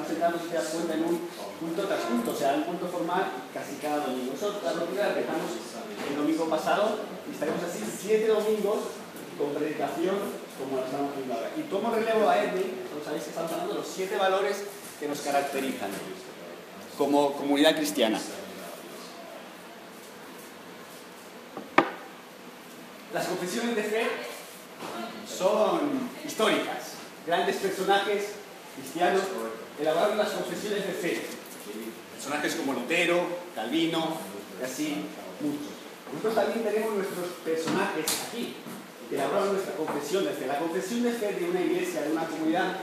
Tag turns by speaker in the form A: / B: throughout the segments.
A: estamos entrando, en un punto tras punto, o sea, un punto formal casi cada domingo. Eso la rutina la empezamos el domingo pasado y estaremos así siete domingos con predicación como la estamos haciendo ahora. Y tomo relevo a Edwin, como sabéis que estamos hablando de los siete valores que nos caracterizan como comunidad cristiana. Las confesiones de fe son históricas. Grandes personajes cristianos elaboraron las confesiones de fe. Personajes como Lutero, Calvino y así muchos. Nosotros también tenemos nuestros personajes aquí, que elaboraron nuestra confesión de fe. La confesión de fe de una iglesia, de una comunidad,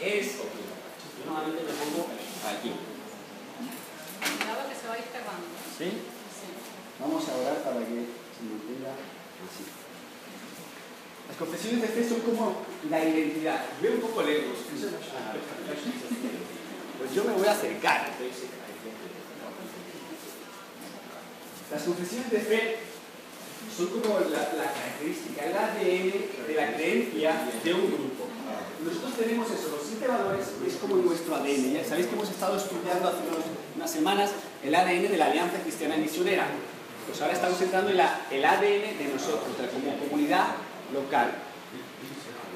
A: es... Yo normalmente me pongo aquí.
B: que se va a ir cerrando.
A: ¿Sí? Vamos a orar para que se mantenga las confesiones de fe son como la identidad. Veo un poco lejos. Pues yo me voy a acercar. Las confesiones de fe son como la, característica, el ADN de la creencia de un grupo. Nosotros tenemos eso, los siete valores es como nuestro ADN. Ya sabéis que hemos estado estudiando hace unas semanas el ADN de la Alianza Cristiana Misionera. Pues ahora estamos entrando en el ADN de nosotros, como comunidad local.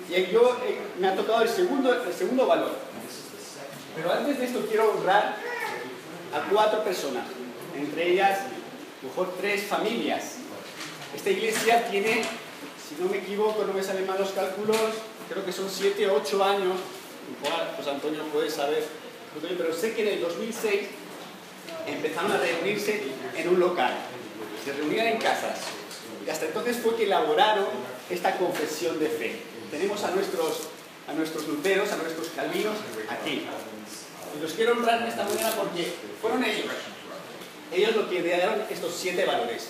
A: Y yo eh, me ha tocado el segundo, el segundo valor. Pero antes de esto quiero honrar a cuatro personas, entre ellas, mejor tres familias. Esta iglesia tiene, si no me equivoco, no me salen mal los cálculos, creo que son siete o ocho años, igual pues Antonio puede saber, pero sé que en el 2006 empezaron a reunirse en un local se reunían en casas. Y hasta entonces fue que elaboraron esta confesión de fe. Tenemos a nuestros, a nuestros luteros, a nuestros calvinos aquí. Y los quiero honrar esta manera porque fueron ellos. Ellos lo que idearon estos siete valores.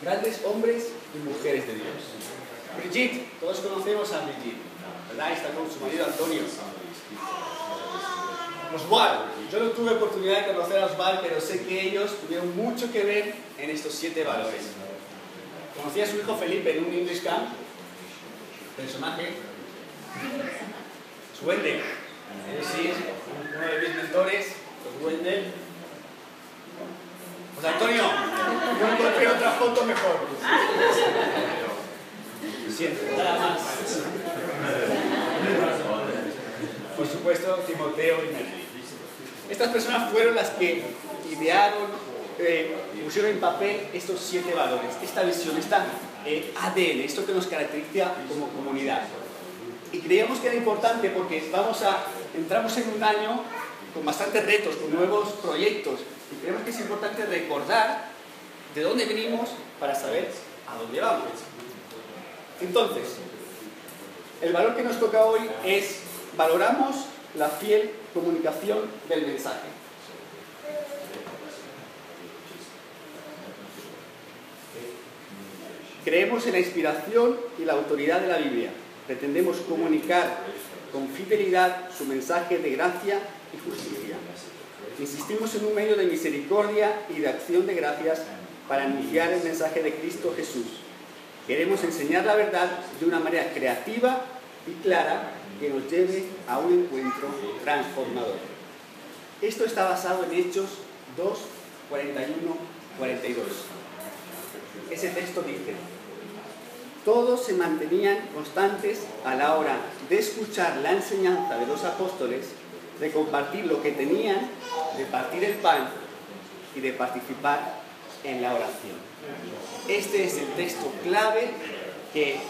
A: Grandes hombres y mujeres de Dios. Brigitte, todos conocemos a Brigitte, ¿verdad? Está con su marido Antonio. Oswald, yo no tuve oportunidad de conocer a Oswald, pero sé que ellos tuvieron mucho que ver en estos siete valores. Conocí a su hijo Felipe en un English Camp, personaje, su Wendell. Él sí, uno de mis mentores, pues Wendell. Pues Antonio, yo encontré otra foto mejor nada más. Por supuesto, Timoteo y Nelly. Estas personas fueron las que idearon, eh, pusieron en papel estos siete valores, esta visión, esta ADN, esto que nos caracteriza como comunidad. Y creíamos que era importante porque vamos a, entramos en un año con bastantes retos, con nuevos proyectos, y creemos que es importante recordar de dónde venimos para saber a dónde vamos. Entonces, el valor que nos toca hoy es valoramos la fiel comunicación del mensaje. Creemos en la inspiración y la autoridad de la Biblia. Pretendemos comunicar con fidelidad su mensaje de gracia y justicia. Insistimos en un medio de misericordia y de acción de gracias para anunciar el mensaje de Cristo Jesús Queremos enseñar la verdad de una manera creativa y clara que nos lleve a un encuentro transformador. Esto está basado en Hechos 2, 41, 42. Ese texto dice, todos se mantenían constantes a la hora de escuchar la enseñanza de los apóstoles, de compartir lo que tenían, de partir el pan y de participar en la oración. Este es el texto clave que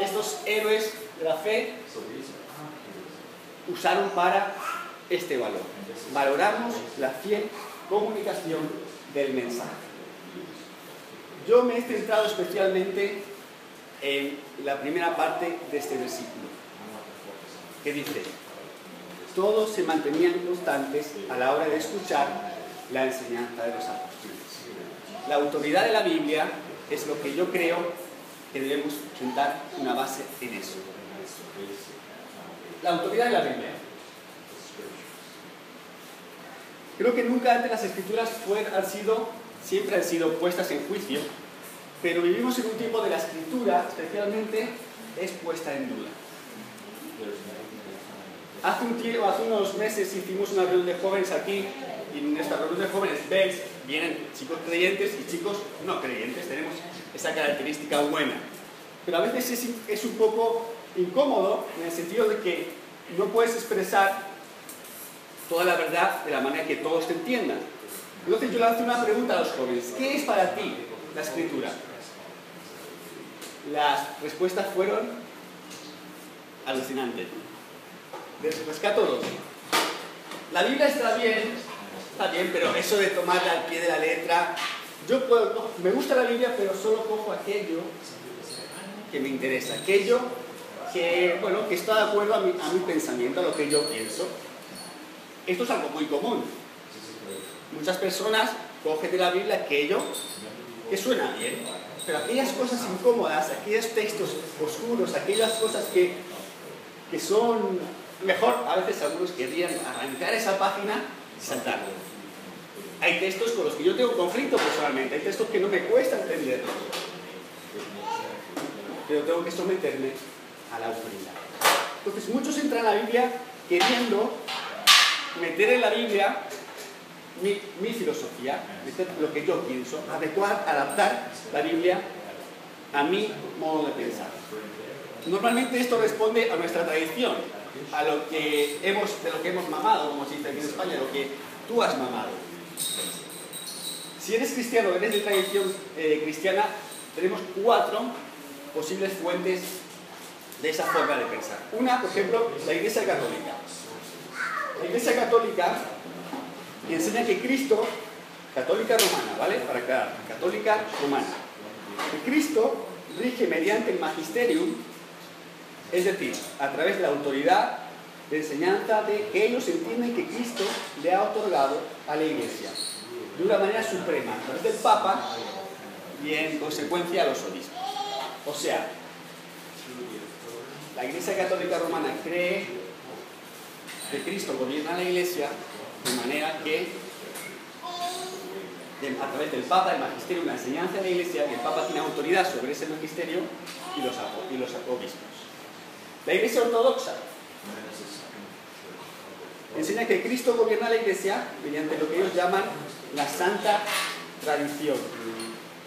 A: estos héroes de la fe usaron para este valor. Valoramos la fiel comunicación del mensaje. Yo me he centrado especialmente en la primera parte de este versículo, que dice, todos se mantenían constantes a la hora de escuchar la enseñanza de los apóstoles. La autoridad de la Biblia es lo que yo creo que debemos sentar una base en eso. La autoridad de la Biblia. Creo que nunca antes las escrituras han sido, siempre han sido puestas en juicio, pero vivimos en un tiempo de la escritura, especialmente, es puesta en duda. Hace, un tiempo, hace unos meses hicimos una reunión de jóvenes aquí y en esta reunión de jóvenes veis, vienen chicos creyentes y chicos no creyentes, tenemos esa característica buena. Pero a veces es, es un poco incómodo en el sentido de que no puedes expresar toda la verdad de la manera que todos te entiendan. Entonces yo le hago una pregunta a los jóvenes, ¿qué es para ti la escritura? Las respuestas fueron alucinantes. Les rescato dos. La Biblia está bien, está bien, pero eso de tomarla al pie de la letra, yo puedo, me gusta la Biblia, pero solo cojo aquello que me interesa, aquello que, bueno, que está de acuerdo a mi, a mi pensamiento, a lo que yo pienso. Esto es algo muy común. Muchas personas cogen de la Biblia aquello que suena bien, pero aquellas cosas incómodas, aquellos textos oscuros, aquellas cosas que, que son mejor, a veces algunos querrían arrancar esa página y saltar. Hay textos con los que yo tengo conflicto personalmente, hay textos que no me cuesta entender, pero tengo que someterme a la autoridad. Entonces muchos entran a la Biblia queriendo meter en la Biblia mi, mi, filosofía, meter lo que yo pienso, adecuar, adaptar la Biblia a mi modo de pensar. Normalmente esto responde a nuestra tradición, a lo que hemos, de lo que hemos mamado, como se dice aquí en España, lo que tú has mamado. Si eres cristiano, eres de tradición eh, cristiana, tenemos cuatro posibles fuentes de esa forma de pensar. Una, por ejemplo, la Iglesia Católica. La Iglesia Católica enseña que Cristo, católica romana, ¿vale? Para aclarar, católica romana, que Cristo rige mediante el magisterium es decir, a través de la autoridad de enseñanza de que ellos entienden que Cristo le ha otorgado a la Iglesia de una manera suprema, a través del Papa y en consecuencia a los obispos. O sea, la Iglesia Católica Romana cree que Cristo gobierna la Iglesia de manera que a través del Papa, el magisterio, la enseñanza de la Iglesia, el Papa tiene autoridad sobre ese magisterio y los, y los. La Iglesia Ortodoxa enseña que Cristo gobierna la Iglesia mediante lo que ellos llaman la santa tradición,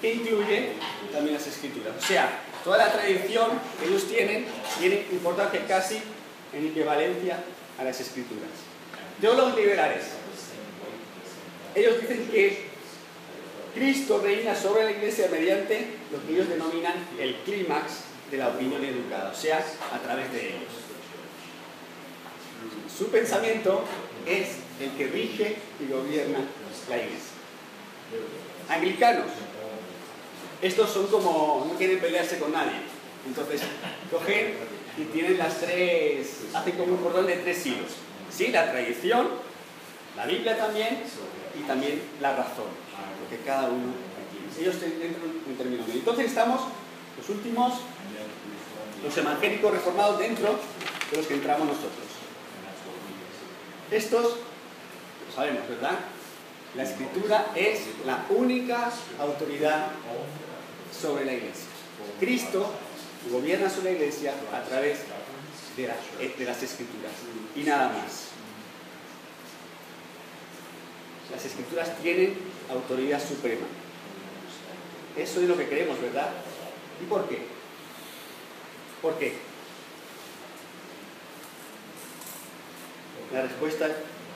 A: que incluye también las escrituras. O sea, toda la tradición que ellos tienen tiene importancia casi en equivalencia a las escrituras. Teólogos liberales, ellos dicen que Cristo reina sobre la iglesia mediante lo que ellos denominan el clímax de la opinión educada, o sea, a través de ellos. Su pensamiento es el que rige y gobierna la iglesia. Anglicanos, estos son como, no quieren pelearse con nadie, entonces cogen y tienen las tres, hacen como un cordón de tres hilos. Sí, la tradición, la Biblia también y también la razón, porque cada uno ellos tienen un término medio. Entonces estamos los últimos los evangélicos reformados dentro de los que entramos nosotros. Estos, lo sabemos, ¿verdad? La escritura es la única autoridad sobre la iglesia. Cristo gobierna sobre la iglesia a través de, de las escrituras y nada más. Las escrituras tienen autoridad suprema. Eso es lo que creemos, ¿verdad? ¿Y por qué? ¿Por qué? La respuesta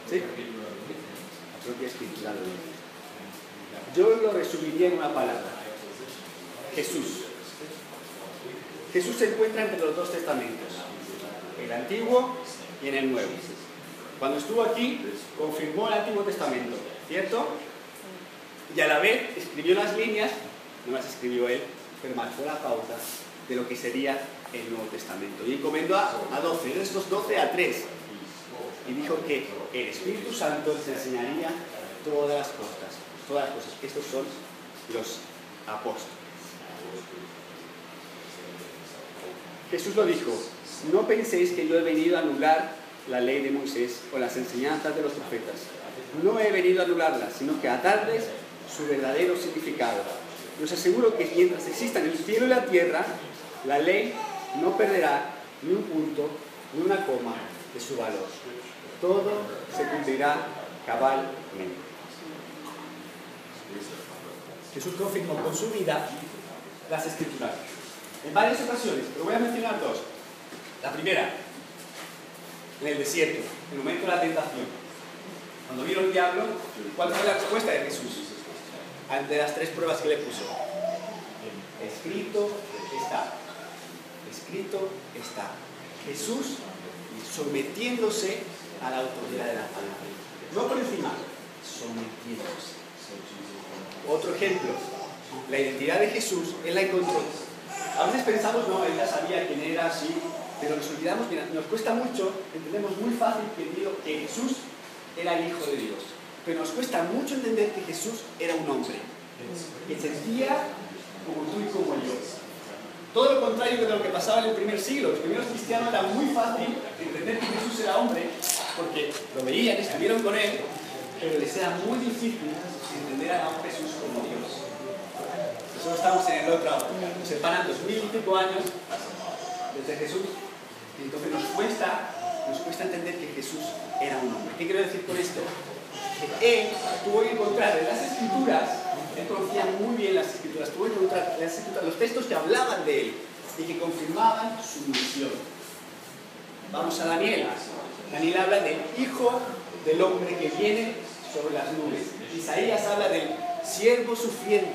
A: ¿sí? La propia escritura Yo lo resumiría en una palabra. Jesús. Jesús se encuentra entre los dos testamentos, el Antiguo y en el Nuevo. Cuando estuvo aquí, confirmó el Antiguo Testamento, ¿cierto? Y a la vez escribió las líneas, no las escribió él, pero marcó la pauta de lo que sería el Nuevo Testamento. Y encomendó a, 12, de estos 12 a 3. Y dijo que el Espíritu Santo les enseñaría todas las cosas. Todas las cosas. Estos son los apóstoles. Jesús lo dijo, no penséis que yo he venido a anular la ley de Moisés o las enseñanzas de los profetas. No he venido a anularlas, sino que a darles su verdadero significado. Y os aseguro que mientras existan el cielo y la tierra, la ley no perderá ni un punto ni una coma de su valor. Todo se cumplirá cabalmente. Jesús confirmó con su vida las escrituras. En varias ocasiones, pero voy a mencionar dos. La primera, en el desierto, en el momento de la tentación. Cuando vino el diablo, ¿cuál fue la respuesta de Jesús? Ante las tres pruebas que le puso. Escrito está. Escrito está. Jesús sometiéndose a la autoridad de la palabra. No por encima, sometiéndose. Otro ejemplo, la identidad de Jesús, Él la encontró. A veces pensamos, no, Él ya sabía quién era, sí, pero nos olvidamos, mira, nos cuesta mucho, entendemos muy fácil que, Jesús era el Hijo de Dios, pero nos cuesta mucho entender que Jesús era un hombre, que sentía como tú y como yo. Todo lo contrario de lo que pasaba en el primer siglo. Los primeros cristianos era muy fácil entender que Jesús era hombre, porque lo veían, estuvieron con él, pero les era muy difícil entender a Jesús. Nosotros estamos en el otro, nos separan dos mil y pico años desde Jesús, y entonces nos cuesta, nos cuesta entender que Jesús era un hombre. ¿Qué quiero decir con esto? Que él tuvo que encontrar en las escrituras, él conocía muy bien las escrituras, tuvo que encontrar en las escrituras los textos que hablaban de él y que confirmaban su misión. Vamos a Daniel. Daniel habla del hijo del hombre que viene sobre las nubes. Isaías habla del siervo sufriente.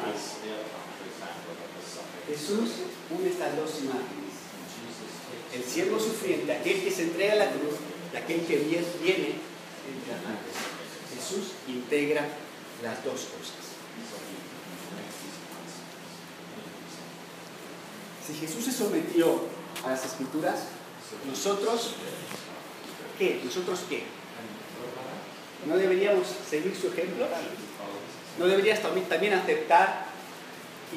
A: Jesús une estas dos imágenes. El siervo sufriente, aquel que se entrega a la cruz, aquel que viene Jesús integra las dos cosas. Si Jesús se sometió a las escrituras, nosotros, ¿qué? ¿Nosotros qué? ¿No deberíamos seguir su ejemplo? ¿No deberías también aceptar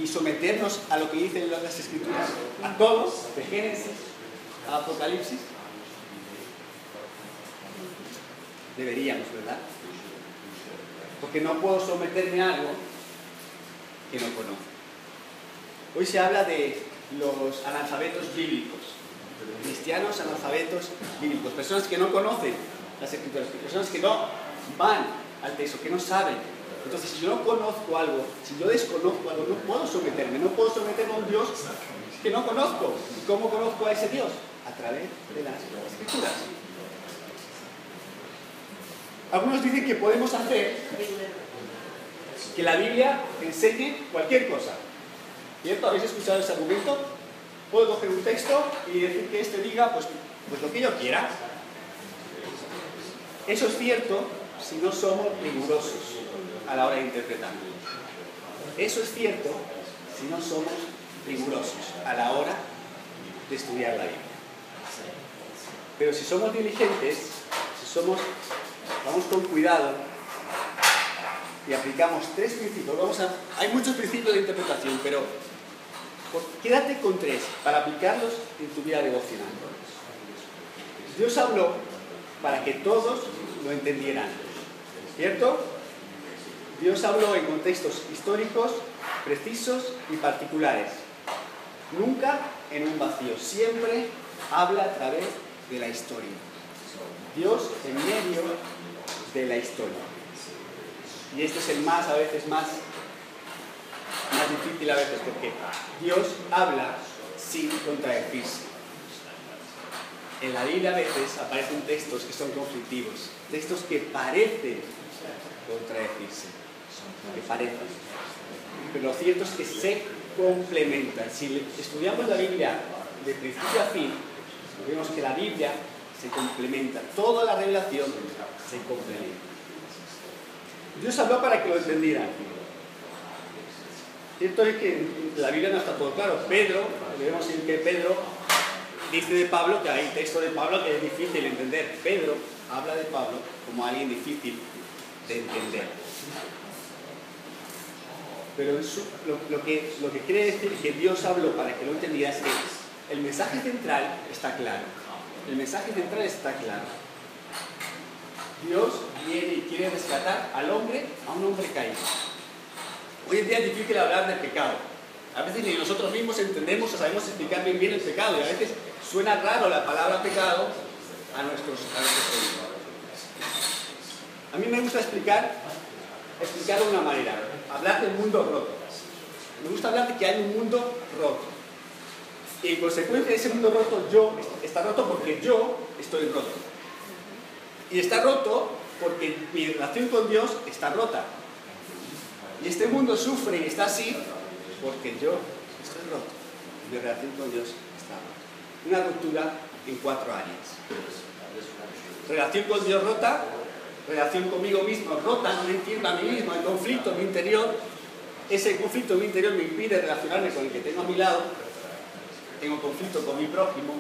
A: y someternos a lo que dicen las escrituras? A todos, de Génesis a Apocalipsis. Deberíamos, ¿verdad? Porque no puedo someterme a algo que no conozco. Hoy se habla de los analfabetos bíblicos, cristianos analfabetos bíblicos, personas que no conocen las escrituras, personas que no van al texto, que no saben. Entonces, si yo no conozco algo, si yo desconozco algo, no puedo someterme, no puedo someterme a un Dios que no conozco. ¿Cómo conozco a ese Dios? A través de las escrituras. Algunos dicen que podemos hacer que la Biblia enseñe cualquier cosa. ¿Cierto? ¿Habéis escuchado ese argumento? Puedo coger un texto y decir que este diga pues, pues lo que yo quiera. Eso es cierto si no somos rigurosos a la hora de interpretar. Eso es cierto si no somos rigurosos a la hora de estudiar la Biblia. Pero si somos diligentes, si somos, vamos con cuidado y aplicamos tres principios, vamos a, hay muchos principios de interpretación, pero quédate con tres para aplicarlos en tu vida devocional. Dios habló para que todos lo entendieran, ¿cierto? Dios habló en contextos históricos, precisos y particulares. Nunca en un vacío, siempre habla a través de la historia. Dios en medio de la historia. Y esto es el más, a veces más, más difícil a veces, porque Dios habla sin contradecirse. En la Biblia a veces aparecen textos que son conflictivos, textos que parecen contradecirse, que parecen. Pero lo cierto es que se complementan. Si estudiamos la Biblia de principio a fin, vemos que la Biblia se complementa, toda la revelación se complementa. Dios habló para que lo entendieran. Cierto es que la Biblia no está todo claro. Pedro, debemos decir que Pedro dice de Pablo que hay texto de Pablo que es difícil de entender. Pedro habla de Pablo como alguien difícil de entender. Pero lo, que, lo que quiere decir que Dios habló para que lo entendieras es el mensaje central está claro. El mensaje central está claro. Dios viene y quiere rescatar al hombre, a un hombre caído. Hoy en día es difícil hablar del pecado. A veces ni nosotros mismos entendemos o sabemos explicar bien bien el pecado y a veces suena raro la palabra pecado a nuestros, a A mí me gusta explicar, explicarlo de una manera, hablar del mundo roto. Me gusta hablar de que hay un mundo roto. Y en consecuencia de ese mundo roto, yo está roto porque yo estoy roto. Y está roto porque mi relación con Dios está rota. Y este mundo sufre y está así porque yo estoy roto. Mi relación con Dios está rota. Una ruptura en cuatro áreas. Relación con Dios rota, relación conmigo mismo rota, no me entiendo a mí mismo, hay conflicto en mi interior. Ese conflicto en mi interior me impide relacionarme con el que tengo a mi lado. Tengo conflicto con mi prójimo.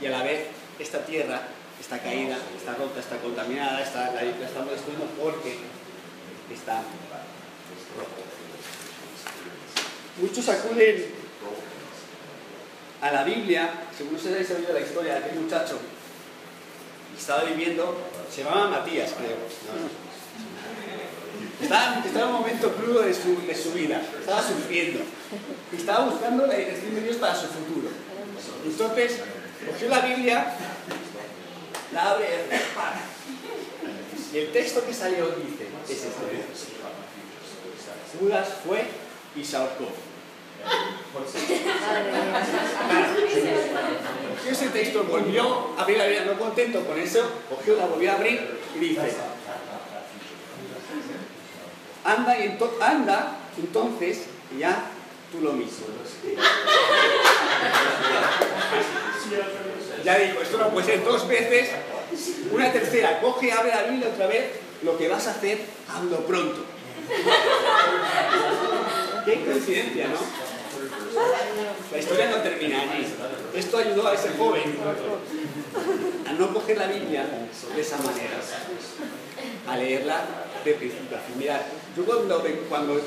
A: Y a la vez, esta tierra está caída, está rota, está contaminada, está, la, estamos destruyendo porque está rota. Muchos acuden a la Biblia, según ustedes han oído la historia de aquel muchacho estaba viviendo, se llamaba Matías, creo. Estaba, en un momento crudo de su, de su vida, estaba sufriendo, estaba buscando la dirección de Dios para su futuro. Entonces, cogió la Biblia la abre y el texto que salió dice, es este. Judas fue y se ahorcó. Cogió ese texto, volvió a abrir la Biblia, no contento con eso, cogió, la volvió a abrir y dice, anda, y anda entonces ya tú lo mismo. Ya dijo, esto no puede ser dos veces. Una tercera, coge, abre la Biblia otra vez. Lo que vas a hacer, hazlo pronto. Qué coincidencia, ¿no? La historia no termina allí. Esto ayudó a ese joven a no coger la Biblia de esa manera, a leerla de principio a fin. Mira, yo cuando, cuando,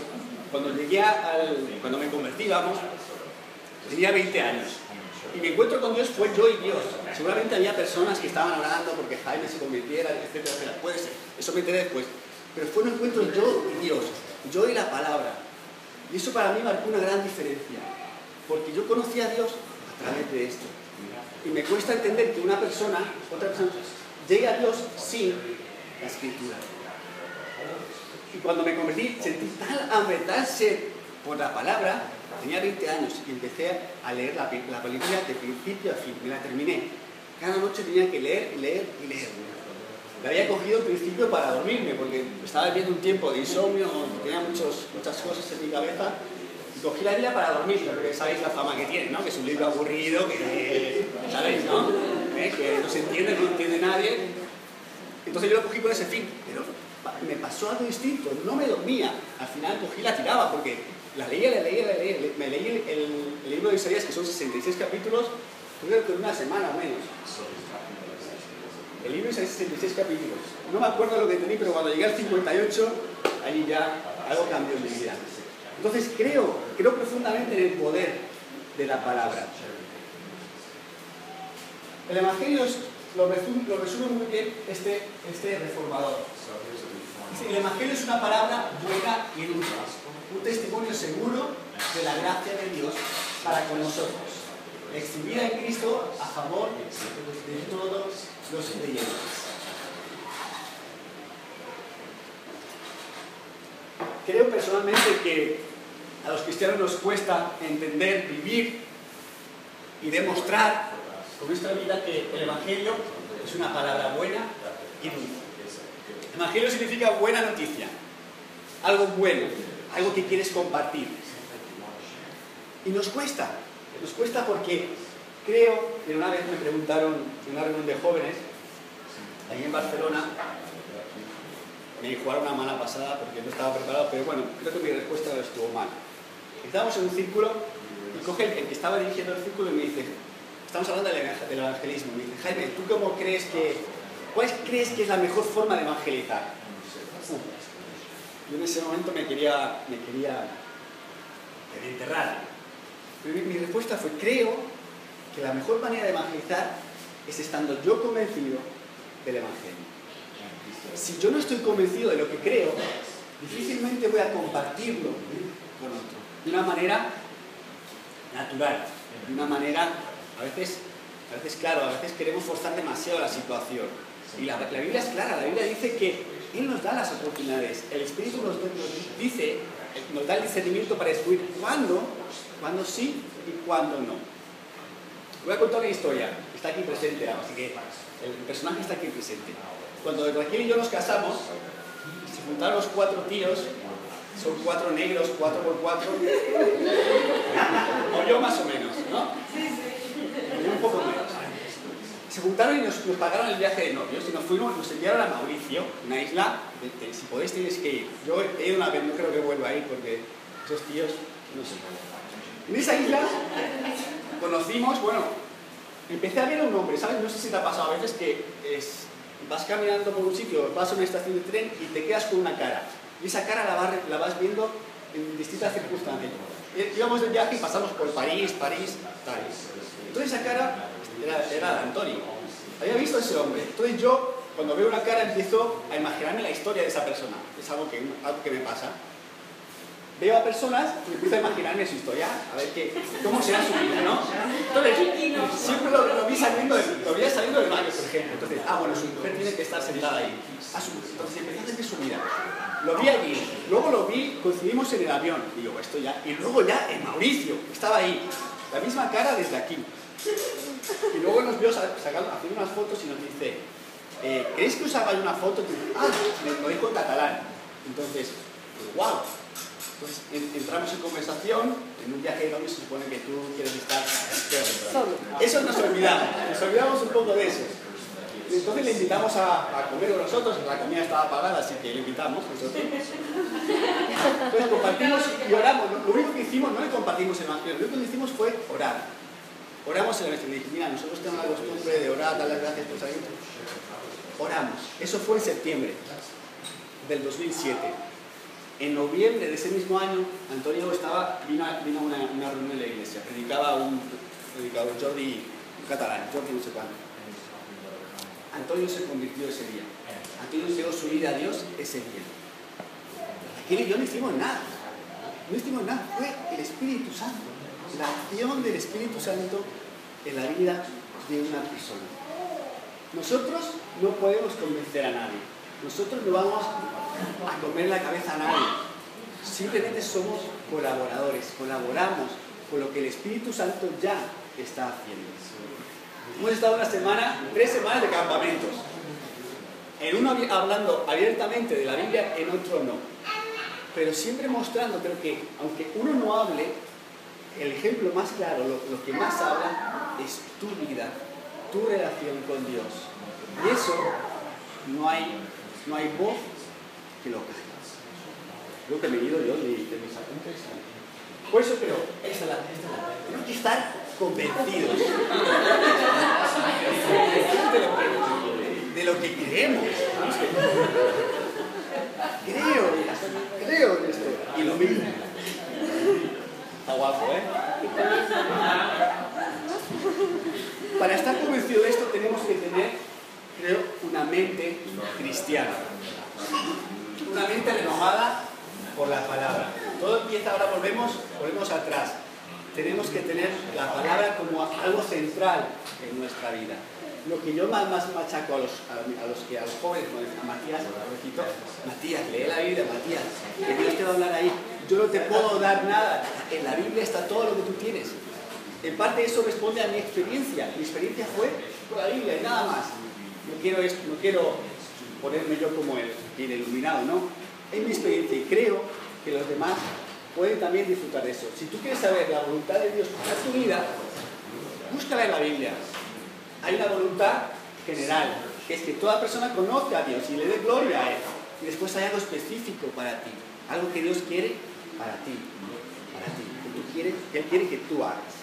A: cuando llegué al. cuando me convertí, vamos, tenía 20 años. Y mi encuentro con Dios fue yo y Dios. Seguramente había personas que estaban hablando porque Jaime se convirtiera, etcétera, etcétera. Puede ser, eso me enteré después. Pero fue un encuentro yo y Dios, yo y la palabra. Y eso para mí marcó una gran diferencia. Porque yo conocí a Dios a través de esto. Y me cuesta entender que una persona, otra persona, llegue a Dios sin la escritura. Y cuando me convertí, sentí tal hambre, por la palabra, tenía 20 años y empecé a leer la, la película de principio a fin, me la terminé. Cada noche tenía que leer, leer y leer. La había cogido al principio para dormirme, porque estaba viviendo un tiempo de insomnio, tenía muchos, muchas cosas en mi cabeza, cogí la Biblia para dormirme, porque sabéis la fama que tiene, ¿no? Que es un libro aburrido, que, ¿sabéis, no? ¿Eh? Que no se entiende, no entiende nadie. Entonces yo lo cogí con ese fin, pero me pasó algo distinto, no me dormía. Al final cogí la tiraba, porque la leía, la leía, la leía. Me leí el, libro de Isaías, que son 66 capítulos, creo que en una semana o menos. El libro Isaías 66 capítulos. No me acuerdo lo que tenía, pero cuando llegué al 58, ahí ya algo cambió en mi vida. Entonces creo, creo profundamente en el poder de la palabra. El Evangelio lo, resume, muy bien este, este reformador. El Evangelio es una palabra buena y dulce un testimonio seguro de la gracia de Dios para con nosotros, exhibida en Cristo a favor de todos los creyentes. Creo personalmente que a los cristianos nos cuesta entender, vivir y demostrar con nuestra vida que el Evangelio es una palabra buena y dulce. Evangelio significa buena noticia, algo bueno, algo que quieres compartir. Y nos cuesta, nos cuesta porque creo, que una vez me preguntaron en una reunión de jóvenes, ahí en Barcelona, me jugaron una mala pasada porque no estaba preparado, pero bueno, creo que mi respuesta estuvo mal. Estábamos en un círculo y coge el, que estaba dirigiendo el círculo y me dice, estamos hablando del, evangelismo, me dice, Jaime, ¿tú cómo crees que, cuál crees que es la mejor forma de evangelizar? Yo en ese momento me quería, me quería, enterrar. mi, mi respuesta fue, creo que la mejor manera de evangelizar es estando yo convencido del Evangelio. Si yo no estoy convencido de lo que creo, difícilmente voy a compartirlo con otro. De una manera natural, de una manera, a veces, a veces claro, a veces queremos forzar demasiado la situación. Y la, Biblia es clara, la Biblia dice que Él nos da las oportunidades. El Espíritu nos, dice, nos da el discernimiento para descubrir cuándo, cuándo sí y cuándo no. Voy a contar una historia, está aquí presente, así que el personaje está aquí presente. Cuando Raquel y yo nos casamos, se juntaron los cuatro tíos, son cuatro negros, cuatro por cuatro, o yo más o menos, ¿no? Yo un poco menos. Se juntaron y nos, pagaron el viaje de novios y nos fuimos, nos enviaron a Mauricio, una isla, si podéis tenéis que ir. Yo he ido una vez, no creo que vuelva a ir porque esos tíos, no sé. En esa isla conocimos, bueno, empecé a ver un hombre, ¿sabes? No sé si te ha pasado a veces que es, vas caminando por un sitio, vas a una estación de tren y te quedas con una cara. Y esa cara la vas, la vas viendo en distintas circunstancias. Íbamos de viaje y pasamos por París, París, tal. Entonces esa cara era, era de Antonio. Había visto a ese hombre. Entonces yo, cuando veo una cara, empiezo a imaginarme la historia de esa persona. Es algo que, algo que me pasa veo a personas y empiezo a imaginarme su historia, a ver qué, cómo será su vida, ¿no? Entonces, siempre lo, vi saliendo del, lo vi saliendo baño, por ejemplo. Entonces, ah, bueno, su mujer tiene que estar sentada ahí. Ah, entonces empecé a hacer su vida. Lo vi allí, luego lo vi, coincidimos en el avión, y digo, esto ya, y luego ya en Mauricio, estaba ahí, la misma cara desde aquí. Y luego nos vio sacando, haciendo unas fotos y nos dice, eh, ¿queréis que os haga una foto? Ah, me lo dijo en catalán. Entonces, wow, entonces entramos en conversación, en un viaje de novios se supone que tú quieres estar solo. Eso nos olvidamos, nos olvidamos un poco de eso. Entonces le invitamos a, comer con nosotros, la comida estaba pagada, así que le invitamos nosotros. Entonces compartimos y oramos. Lo único que hicimos, no le compartimos el evangelio, lo único que hicimos fue orar. Oramos en el evangelio. Mira, nosotros tenemos la costumbre de orar, dar las gracias por salir. Oramos. Eso fue en septiembre del 2007. En noviembre de ese mismo año, Antonio estaba, vino, a, una, reunión en la iglesia, predicaba un predicador, Jordi, un catalán, Jordi no sé cuándo. Antonio se convirtió ese día. Antonio entregó su vida a Dios ese día. Aquel y yo no hicimos nada. No hicimos nada. Fue el Espíritu Santo. La acción del Espíritu Santo en la vida de una persona. Nosotros no podemos convencer a nadie. Nosotros no vamos a comer la cabeza a nadie. Simplemente somos colaboradores, colaboramos con lo que el Espíritu Santo ya está haciendo. Hemos estado una semana, tres semanas de campamentos. En uno hablando abiertamente de la Biblia, en otro no. Pero siempre mostrando, creo que aunque uno no hable, el ejemplo más claro, lo, que más habla, es tu vida, tu relación con Dios. Y eso no hay, no hay voz que lo creas. Creo que me he ido yo de, de mis apuntes. Por eso creo, esta es la, tenemos que estar convencidos de lo que creemos. Creo, creo esto. Y lo mismo. Está guapo, ¿eh? Para estar convencido de esto tenemos que tener, creo, una mente cristiana una mente renovada por la palabra. Todo empieza, ahora volvemos, volvemos atrás. Tenemos que tener la palabra como algo central en nuestra vida. Lo que yo más, más machaco a los, a, los, que, a los jóvenes, a Matías, a Matías, lee la Biblia, Matías, que Dios te va a hablar ahí. Yo no te puedo dar nada. En la Biblia está todo lo que tú tienes. En parte eso responde a mi experiencia. Mi experiencia fue con la Biblia y nada más. No quiero, no quiero ponerme yo como el, iluminado, ¿no? Es mi experiencia y creo que los demás pueden también disfrutar de eso. Si tú quieres saber la voluntad de Dios para tu vida, búscala en la Biblia. Hay una voluntad general, que es que toda persona conozca a Dios y le dé gloria a Él. y después hay algo específico para ti, algo que Dios quiere para ti, para ti, que, que Él quiere que tú hagas.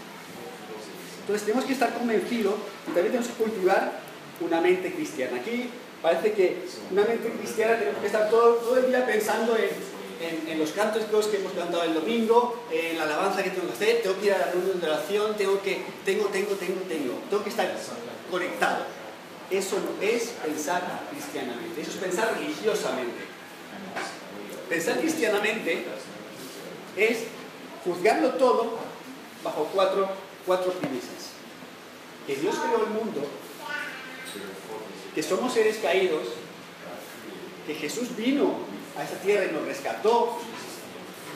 A: Entonces tenemos que estar convencidos y también tenemos que cultivar una mente cristiana. Aquí parece que una mente cristiana tenemos que estar todo, todo el día pensando en, en, los cantos que hemos cantado el domingo, en la alabanza que tengo que hacer, tengo que ir a la reunión de oración, tengo que, tengo, tengo, tengo, tengo, tengo que estar conectado. Eso no es pensar cristianamente, eso es pensar religiosamente. Pensar cristianamente es juzgarlo todo bajo cuatro, cuatro premisas. Que Dios creó el mundo, que somos seres caídos, que Jesús vino a esta tierra y nos rescató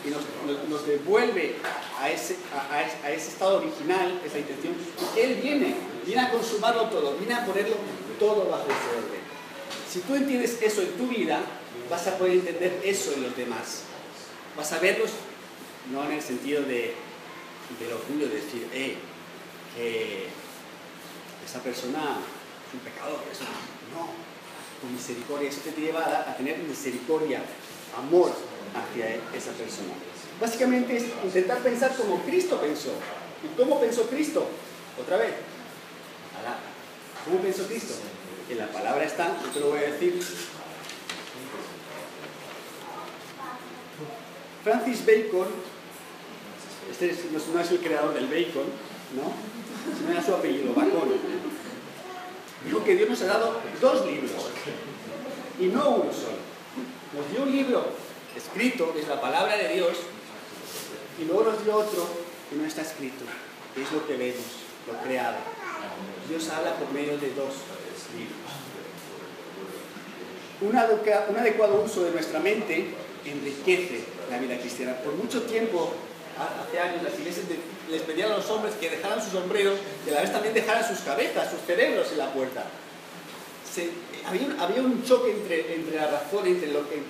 A: y nos, devuelve a ese, a, ese, estado original, esa intención, Él viene, viene a consumarlo todo, viene a ponerlo todo bajo ese orden. Si tú entiendes eso en tu vida, vas a poder entender eso en los demás. Vas a verlos, no en el sentido de, del orgullo de decir, eh, que esa persona es un pecador, no. Con misericordia, eso te lleva a tener misericordia, amor hacia esa persona. Básicamente es intentar pensar como Cristo pensó. ¿Y cómo pensó Cristo? Otra vez. ¿Cómo pensó Cristo? En la palabra está, yo te lo voy a decir. Francis Bacon, este no es el creador del bacon, ¿no? Sino era su apellido, Bacon. Dijo que Dios nos ha dado dos libros y no uno solo. Nos dio un libro escrito, que es la palabra de Dios, y luego nos dio otro que no está escrito, que es lo que vemos, lo creado. Dios habla por medio de dos libros. Un, adecuado uso de nuestra mente enriquece la vida cristiana. Por mucho tiempo, hace años, las iglesias les pedían a los hombres que dejaran sus sombreros y a la vez también dejaran sus cabezas, sus cerebros en la puerta. había, un, choque entre, entre la razón, entre lo, que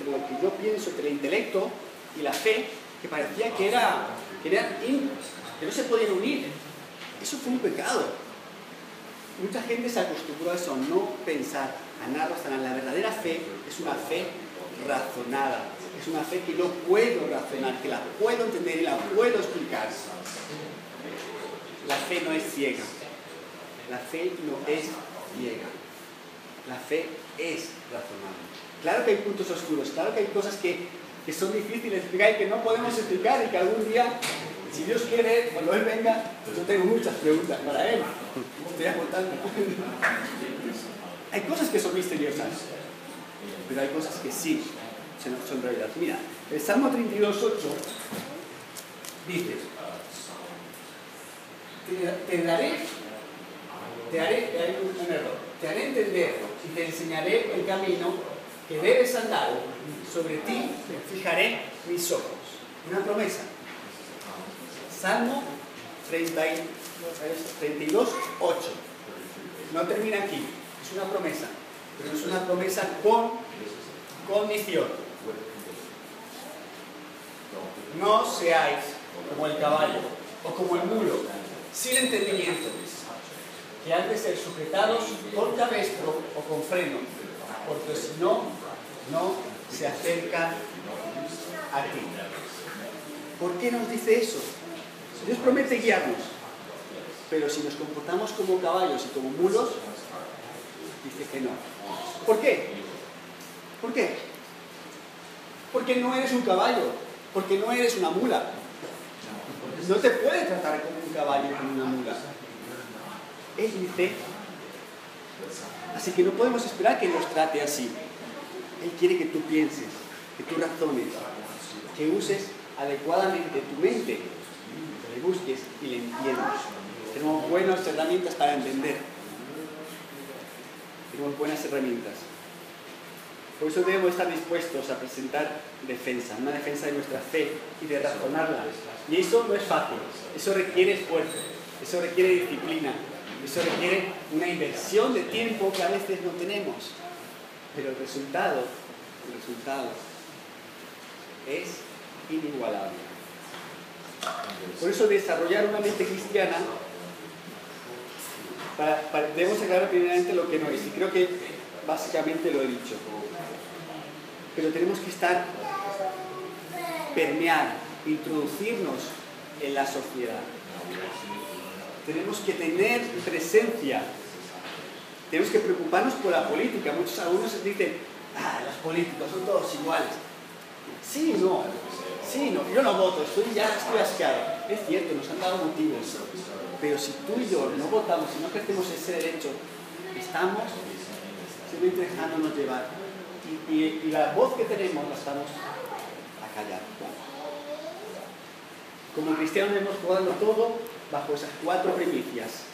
A: yo pienso, entre el intelecto y la fe, que parecía que, era, que, que no se podían unir. Eso fue un pecado. Mucha gente se acostumbró a eso, no pensar, a nada razonar. La verdadera fe es una fe razonada, es una fe que no puedo razonar, que la puedo entender y la puedo explicar. La fe no es ciega, la fe no es ciega, la fe es razonable. Claro que hay puntos oscuros, claro que hay cosas que, que son difíciles de explicar y que no podemos explicar y que algún día si Dios quiere, cuando Él venga, yo tengo muchas preguntas para Él. Estoy apuntando. hay cosas que son misteriosas, pero hay cosas que sí son realidad. Mira, el Salmo 32, 8 dice, te, daré, te haré, hay un error, te haré entender y te enseñaré el camino que debes andar. Sobre ti fijaré mis ojos. Una promesa. Salmo 32, 8. No termina aquí, es una promesa, pero es una promesa con condición. No seáis como el caballo o como el mulo, sin entendimiento, que han de ser sujetados con cabestro o con freno, porque si no, no se acercan a ti. ¿Por qué nos dice eso? Dios promete guiarnos, pero si nos comportamos como caballos y como mulos, dice que no. ¿Por qué? ¿Por qué? Porque no eres un caballo, porque no eres una mula. No te puede tratar como un caballo como una mula. Él dice, así que no podemos esperar que nos trate así. Él quiere que tú pienses, que tú razones, que uses adecuadamente tu mente le busques y le entiendas. Tenemos buenas herramientas para entender. Tenemos buenas herramientas. Por eso debemos estar dispuestos a presentar defensa, una defensa de nuestra fe y de razonarla. Y eso no es fácil, eso requiere esfuerzo, eso requiere disciplina, eso requiere una inversión de tiempo que a veces no tenemos. Pero el resultado, el resultado es inigualable. Por eso desarrollar una mente cristiana, debemos aclarar primeramente lo que no es, y creo que básicamente lo he dicho. Pero tenemos que estar, permear, introducirnos en la sociedad. Tenemos que tener presencia. Tenemos que preocuparnos por la política. Muchos algunos dicen, ah, los políticos son todos iguales. Sí, no. Sí, no. Yo no voto, estoy ya estoy asqueado. Es cierto, nos han dado motivos. Pero si tú y yo no votamos, si no ejercemos ese derecho, estamos simplemente dejándonos llevar. Y, la voz que tenemos la estamos a callar. Como cristianos hemos jugado todo bajo esas cuatro primicias.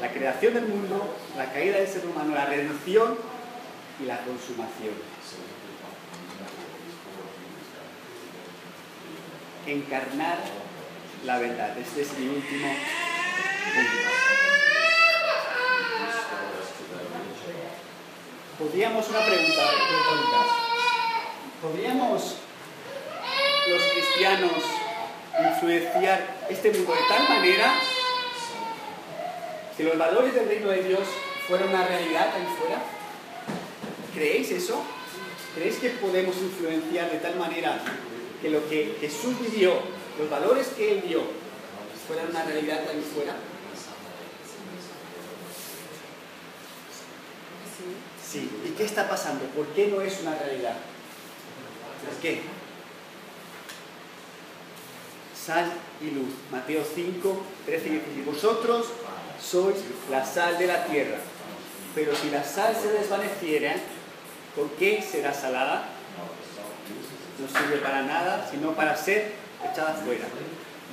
A: La creación del mundo, la caída del ser humano, la redención y la consumación. Encarnar la verdad. Este es mi último punto. Podríamos una pregunta, ¿podríamos los cristianos influenciar este mundo de tal manera que los valores del reino de Dios fueran una realidad ahí fuera? ¿Creéis eso? ¿Creéis que podemos influenciar de tal manera que lo que Jesús vivió, los valores que Él dio, fueran una realidad ahí fuera? Sí. ¿Y qué está pasando? ¿Por qué no es una realidad? ¿Por qué? Sal y luz. Mateo 5, 13 y 16. Vosotros sois la sal de la tierra. Pero si la sal se desvaneciera, ¿con qué será salada? No sirve para nada, sino para ser echada fuera.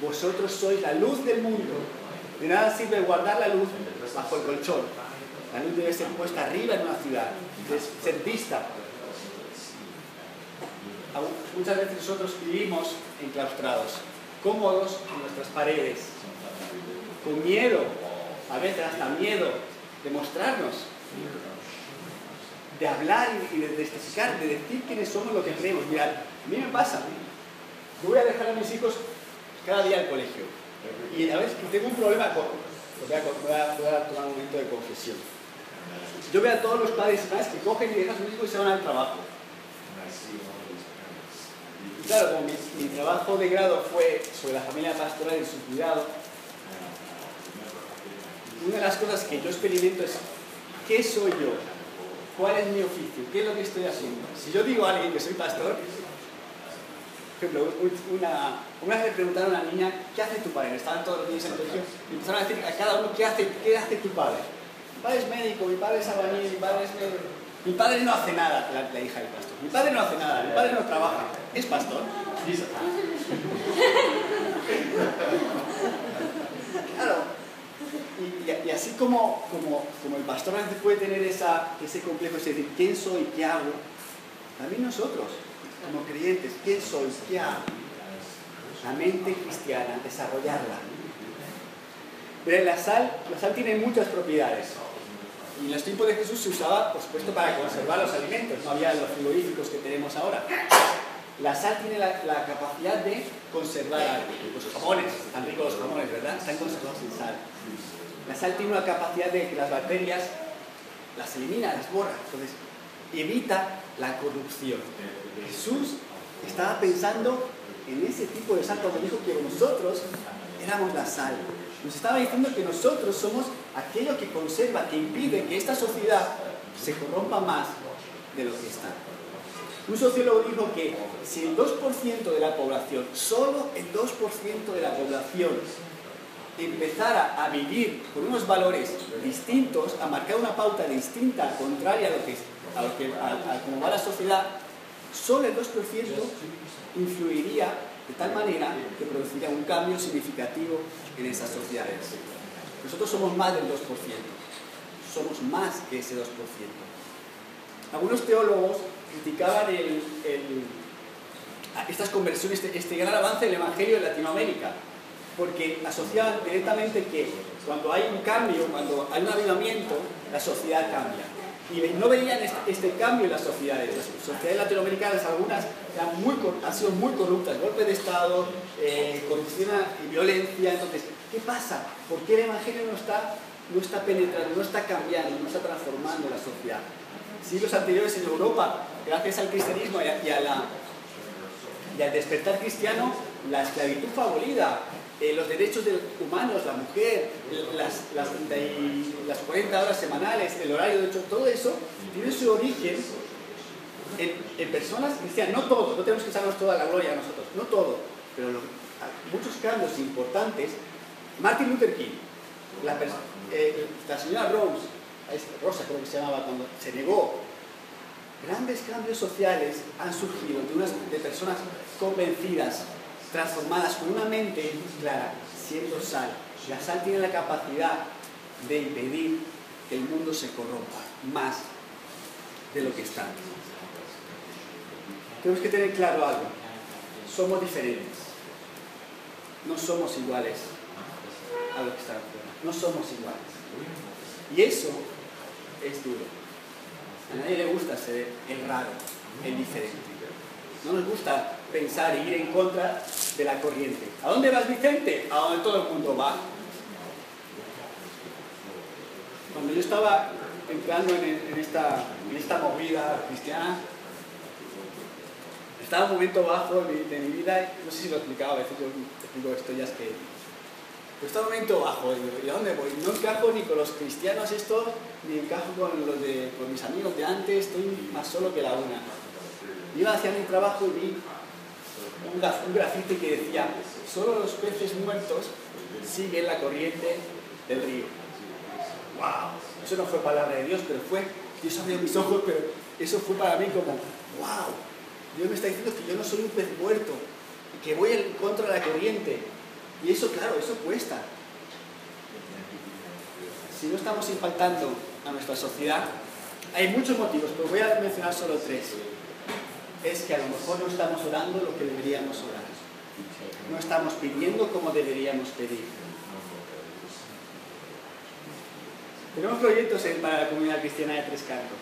A: Vosotros sois la luz del mundo. De nada sirve guardar la luz bajo el colchón la luz debe ser puesta arriba en una ciudad, debe ser vista. Muchas veces nosotros vivimos enclaustrados, cómodos en nuestras paredes, con miedo, a veces hasta miedo de mostrarnos, de hablar y de testificar, de decir quiénes somos lo que creemos. Mirad, a mí me pasa, yo voy a dejar a mis hijos cada día al colegio y a veces tengo un problema con... Voy a, voy a tomar un momento de confesión yo veo a todos los padres y madres que cogen y dejan a sus y se van al trabajo. Y claro, como mi, trabajo de grado fue sobre la familia pastoral y su cuidado, una de las cosas que yo experimento es ¿qué soy yo? ¿Cuál es mi oficio? ¿Qué es lo que estoy haciendo? Si yo digo a alguien que soy pastor, por ejemplo, una, una vez le preguntaron a una niña, ¿qué hace tu padre? Estaban todos los niños en el colegio y empezaron a decir a cada uno, ¿qué hace, qué hace tu padre? Mi padre es médico, mi padre es albañil, mi padre es. Mi padre no hace nada, la, hija del pastor. Mi padre no hace nada, mi padre no trabaja. ¿Es pastor? Claro. Y, así como, como, como, el pastor puede tener esa, ese complejo, es decir, ¿quién soy? ¿Qué hago? También nosotros, como creyentes, ¿quién soy? ¿Qué hago? La mente cristiana, desarrollarla. Pero la sal, la sal tiene muchas propiedades. Y en los tiempos de Jesús se usaba, por supuesto, para conservar los alimentos, no había los frigoríficos que tenemos ahora. La sal tiene la, capacidad de conservar algo. Los jamones, están ricos los jamones, ¿verdad? Están conservados en sal. La sal tiene una capacidad de que las bacterias las elimina, las borra. Entonces, evita la corrupción. Jesús estaba pensando en ese tipo de sal cuando dijo que nosotros éramos la sal. Nos estaba diciendo que nosotros somos aquello que conserva, que impide que esta sociedad se corrompa más de lo que está. Un sociólogo dijo que si el 2% de la población, solo el 2% de la población, empezara a vivir con unos valores distintos, a marcar una pauta distinta, contraria a lo que, a lo que a, cómo va la sociedad, solo el 2% influiría de tal manera que produciría un cambio significativo en esas sociedades. Nosotros somos más del 2%, somos más que ese 2%. Algunos teólogos criticaban estas conversiones, este, este, gran avance del Evangelio en Latinoamérica, porque asociaban directamente que cuando hay un cambio, cuando hay un avivamiento, la sociedad cambia y no veían este, este, cambio en las sociedades. Sociedades latinoamericanas, algunas muy, han sido muy corruptas, golpe de Estado, eh, corrupción y violencia. Entonces, ¿qué pasa? ¿Por qué el Evangelio no está, no está penetrando, no está cambiando, no está transformando la sociedad? Siglos anteriores en Europa gracias al cristianismo y, a, la, y al despertar cristiano, la esclavitud fue abolida. Eh, los derechos de humanos, la mujer, las, las, las 40 horas semanales, el horario de hecho, todo eso tiene su origen en, personas cristianas, no todos, no tenemos que echarnos toda la gloria a nosotros, no todo, pero muchos cambios importantes. Martin Luther King, la, eh, señora Rose, Rosa creo que se llamaba cuando se negó, grandes cambios sociales han surgido de personas convencidas, transformadas con una mente clara, siendo sal. La sal tiene la capacidad de impedir que el mundo se corrompa más de lo que está. Tenemos que tener claro algo. Somos diferentes. No somos iguales a lo que está afuera. No somos iguales. Y eso es duro. A nadie le gusta ser el raro, el diferente. No nos gusta pensar y ir en contra de la corriente. ¿A dónde vas, Vicente? A donde todo el mundo va. Cuando yo estaba entrando en, esta, en esta movida cristiana, estaba un momento bajo de mi, vida, no sé si lo he explicado, a veces yo explico esto ya es que... Pero estaba un momento bajo, ¿y a dónde voy? No encajo ni con los cristianos estos, ni encajo con, los de, con mis amigos de antes, estoy más solo que la una. Iba hacia mi trabajo y vi un, grafite que decía, solo los peces muertos siguen la corriente del río. ¡Wow! Eso no fue palabra de Dios, pero fue, Dios abrió mis ojos, pero eso fue para mí como, ¡wow! Dios me está diciendo que yo no soy un pez muerto, que voy en contra de la corriente. Y eso, claro, eso cuesta. Si no estamos impactando a nuestra sociedad, hay muchos motivos, pero voy a mencionar solo tres. Es que a lo mejor no estamos orando lo que deberíamos orar. No estamos pidiendo como deberíamos pedir. Tenemos proyectos para la comunidad cristiana de Tres Cantos.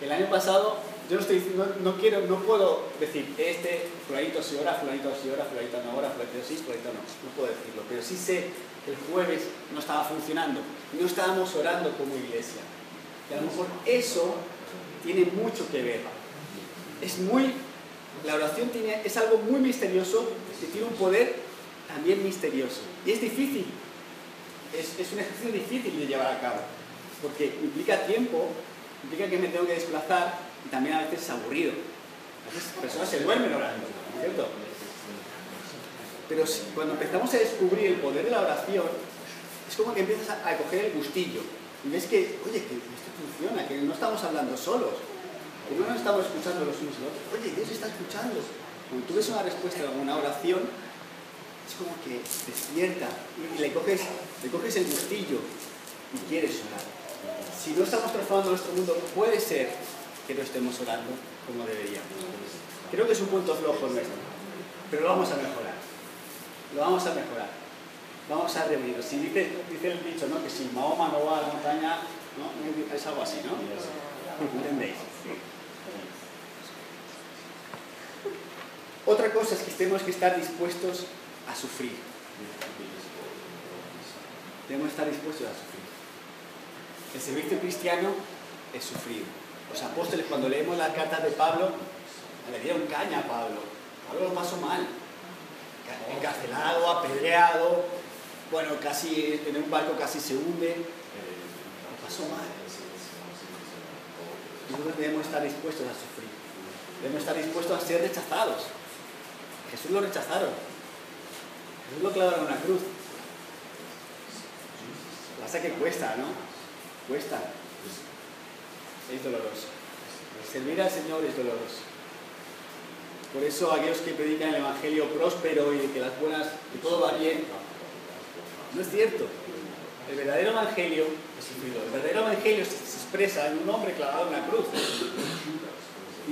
A: El año pasado yo no estoy diciendo, no, quiero, no puedo decir, este, fulanito sí ora, fulanito sí ora, fulanito no ora, fulanito sí, fulanito no. No puedo decirlo, pero sí sé que el jueves no estaba funcionando, no estábamos orando como iglesia. Y a lo mejor eso tiene mucho que ver. Es muy, la oración tiene, es algo muy misterioso, que tiene un poder también misterioso. Y es difícil, es, es un ejercicio difícil de llevar a cabo, porque implica tiempo, implica que me tengo que desplazar, y también a veces es aburrido. A veces personas se duermen orando, ¿cierto? Pero cuando empezamos a descubrir el poder de la oración, es como que empiezas a, coger el gustillo. Y ves que, oye, que esto funciona, que no estamos hablando solos, que no nos estamos escuchando los unos y los otros. Oye, Dios está escuchando. Cuando tú ves una respuesta a una oración, es como que despierta y le coges, le coges el gustillo y quieres orar. Si no estamos transformando nuestro mundo, puede ser que no estemos orando como deberíamos. Creo que es un punto flojo nuestro, pero lo vamos a mejorar. Lo vamos a mejorar. Vamos a reunirnos. Si dice, dice el dicho, ¿no? Que si Mahoma no va a la montaña, ¿no? Es algo así, ¿no? ¿Entendéis? Otra cosa es que tenemos que estar dispuestos a sufrir. Tenemos que estar dispuestos a sufrir. El servicio cristiano es sufrir. Los apóstoles, cuando leemos las cartas de Pablo, le dieron caña a Pablo. Pablo lo pasó mal. Encarcelado, apedreado, bueno, casi en un barco casi se hunde. Lo pasó mal. Nosotros debemos estar dispuestos a sufrir. Debemos estar dispuestos a ser rechazados. Jesús lo rechazaron. Jesús lo clavaron en una cruz. Pasa que cuesta, ¿no? Cuesta es doloroso. Servir al Señor es doloroso. Por eso aquellos que predican el Evangelio próspero y que las buenas, que todo va bien, no es cierto. El verdadero Evangelio es sufrido. El verdadero Evangelio se expresa en un hombre clavado en la cruz.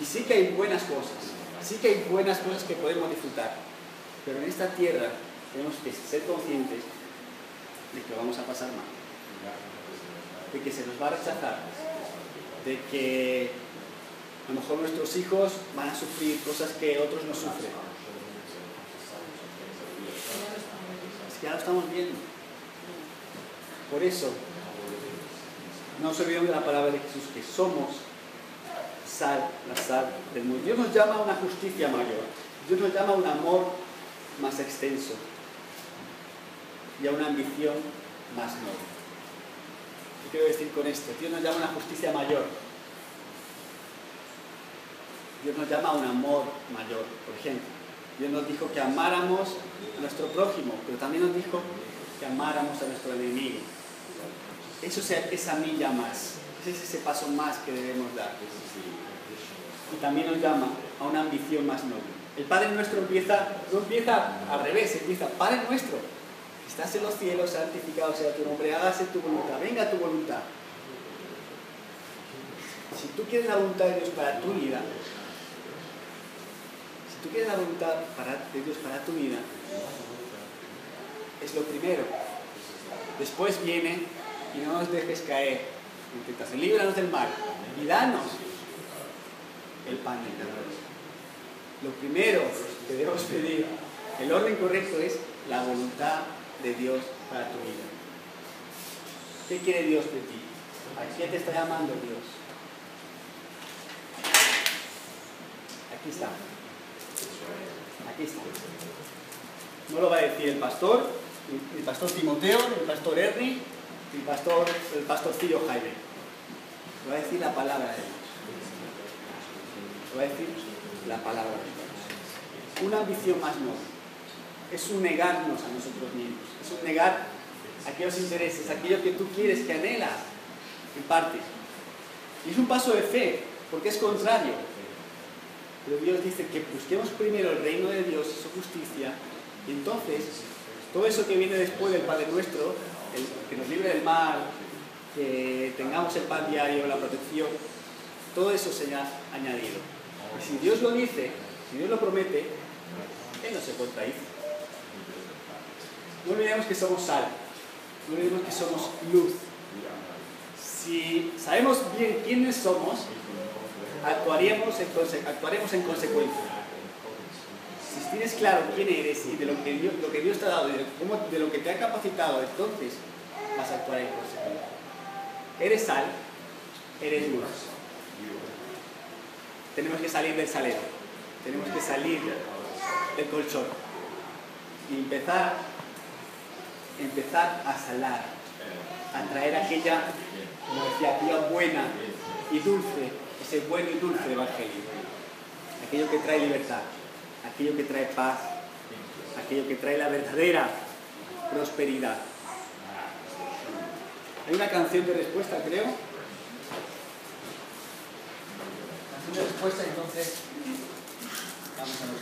A: Y sí que hay buenas cosas, sí que hay buenas cosas que podemos disfrutar. Pero en esta tierra tenemos que ser conscientes de que vamos a pasar mal, de que se nos va a rechazar, de que a lo mejor nuestros hijos van a sufrir cosas que otros no sufren. Es que ya lo estamos viendo. Por eso, no se olviden de la palabra de Jesús, que somos sal, la sal del mundo. Dios nos llama a una justicia mayor. Dios nos llama a un amor más extenso y a una ambición más noble. ¿Qué quiero decir con esto? Dios nos llama a una justicia mayor. Dios nos llama a un amor mayor, por ejemplo. Dios nos dijo que amáramos a nuestro prójimo, pero también nos dijo que amáramos a nuestro enemigo. Eso es esa milla más, ese es ese paso más que debemos dar. Y también nos llama a una ambición más noble. El Padre nuestro empieza, no empieza al revés, empieza Padre nuestro, estás en los cielos, santificado sea tu nombre, hágase tu voluntad, venga tu voluntad. Si tú quieres la voluntad de Dios para tu vida, si tú quieres la voluntad de Dios para tu vida, es lo primero. Después viene y no nos dejes caer tentación. Líbranos del mal y danos el pan eterno. Lo primero que debemos pedir, el orden correcto es la voluntad de Dios para tu vida. ¿Qué quiere Dios de ti? ¿A quién te está llamando Dios? Aquí está. Aquí está. No lo va a decir el pastor, el pastor Timoteo, el pastor Ernie, el pastor, el pastorcillo Jaime. Lo va a decir la palabra de Dios. Lo va a decir la palabra de Dios. Una ambición más noble. Es un negarnos a nosotros mismos. Es un negar aquellos intereses, aquello que tú quieres, que anhelas, en parte. Y es un paso de fe, porque es contrario. Pero Dios dice que busquemos primero el reino de Dios y su justicia, y entonces todo eso que viene después del Padre Nuestro, que nos libre del mal, que tengamos el pan diario, la protección, todo eso será añadido. Y si Dios lo dice, si Dios lo promete, Él no se contradice. No olvidemos que somos sal, no olvidemos que somos luz. Si sabemos bien quiénes somos, actuaremos en, consecuencia tienes claro quién eres y de lo que Dios, lo te ha dado de, de lo que te ha capacitado, entonces vas a actuar en consecuencia. Eres sal, eres luz. Tenemos que salir del salero, tenemos que salir del colchón y empezar, empezar a salar, a traer aquella, como buena y dulce, ese bueno y dulce evangelio, aquello que trae libertad aquello que trae paz, aquello que trae la verdadera prosperidad. Hay una canción de respuesta, creo. Canción de respuesta, entonces vamos a los